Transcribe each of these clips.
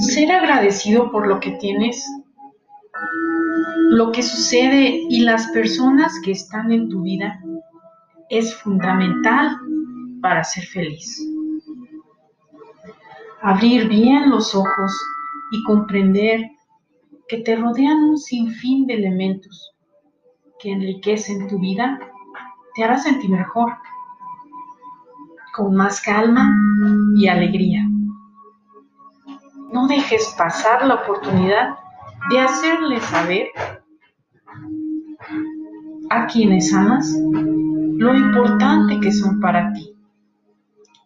Ser agradecido por lo que tienes, lo que sucede y las personas que están en tu vida es fundamental para ser feliz. Abrir bien los ojos y comprender que te rodean un sinfín de elementos que enriquecen tu vida te hará sentir mejor, con más calma y alegría. No dejes pasar la oportunidad de hacerle saber a quienes amas lo importante que son para ti.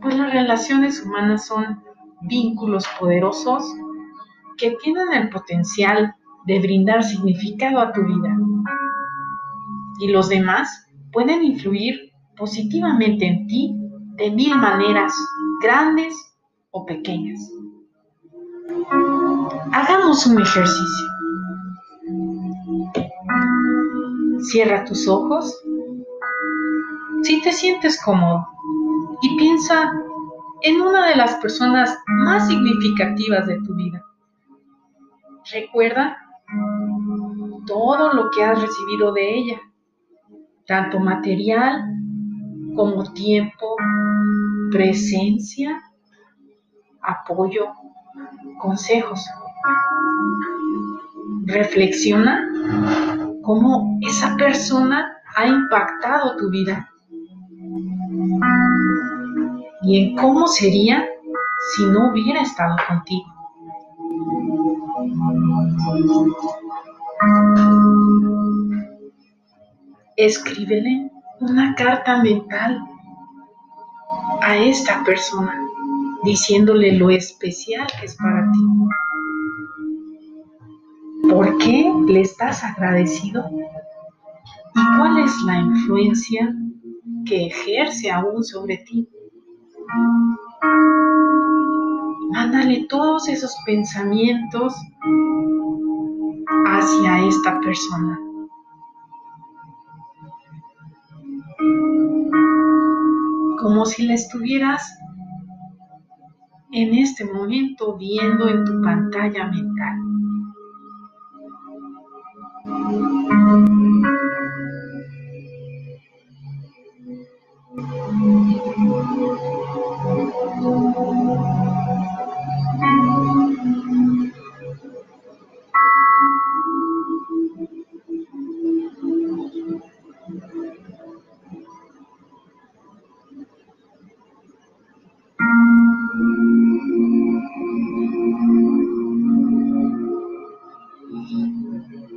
Pues las relaciones humanas son vínculos poderosos que tienen el potencial de brindar significado a tu vida. Y los demás pueden influir positivamente en ti de mil maneras, grandes o pequeñas. Hagamos un ejercicio. Cierra tus ojos si te sientes cómodo y piensa en una de las personas más significativas de tu vida. Recuerda todo lo que has recibido de ella, tanto material como tiempo, presencia, apoyo, consejos. Reflexiona cómo esa persona ha impactado tu vida y en cómo sería si no hubiera estado contigo. Escríbele una carta mental a esta persona diciéndole lo especial que es para ti. ¿Por qué le estás agradecido? ¿Y cuál es la influencia que ejerce aún sobre ti? Mándale todos esos pensamientos hacia esta persona. Como si la estuvieras en este momento viendo en tu pantalla mental.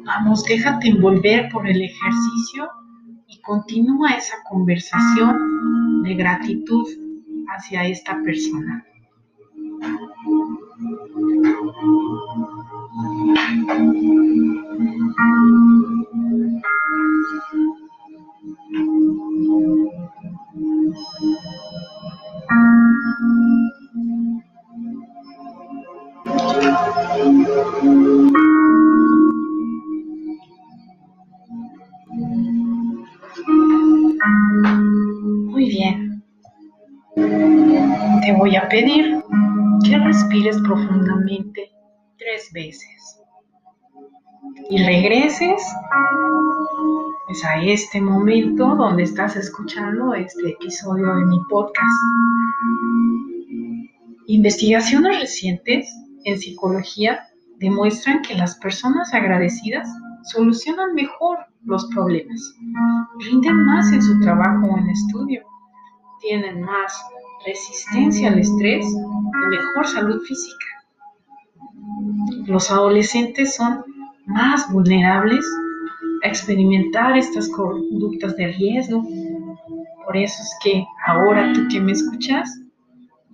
Vamos, déjate envolver por el ejercicio y continúa esa conversación de gratitud hacia esta persona. Voy a pedir que respires profundamente tres veces y regreses pues, a este momento donde estás escuchando este episodio de mi podcast. Investigaciones recientes en psicología demuestran que las personas agradecidas solucionan mejor los problemas, rinden más en su trabajo o en estudio, tienen más resistencia al estrés y mejor salud física. Los adolescentes son más vulnerables a experimentar estas conductas de riesgo. Por eso es que ahora tú que me escuchas,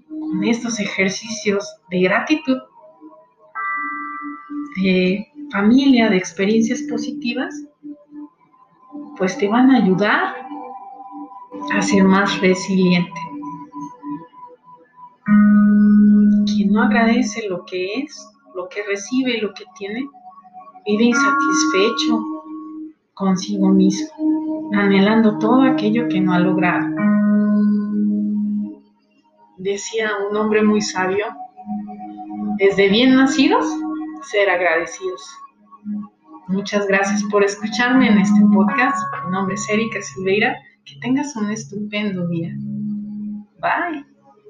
con estos ejercicios de gratitud, de familia, de experiencias positivas, pues te van a ayudar a ser más resiliente. No agradece lo que es, lo que recibe, lo que tiene, vive insatisfecho consigo mismo, anhelando todo aquello que no ha logrado. decía un hombre muy sabio, desde bien nacidos, ser agradecidos. Muchas gracias por escucharme en este podcast. Mi nombre es Erika Silveira. Que tengas un estupendo día. Bye.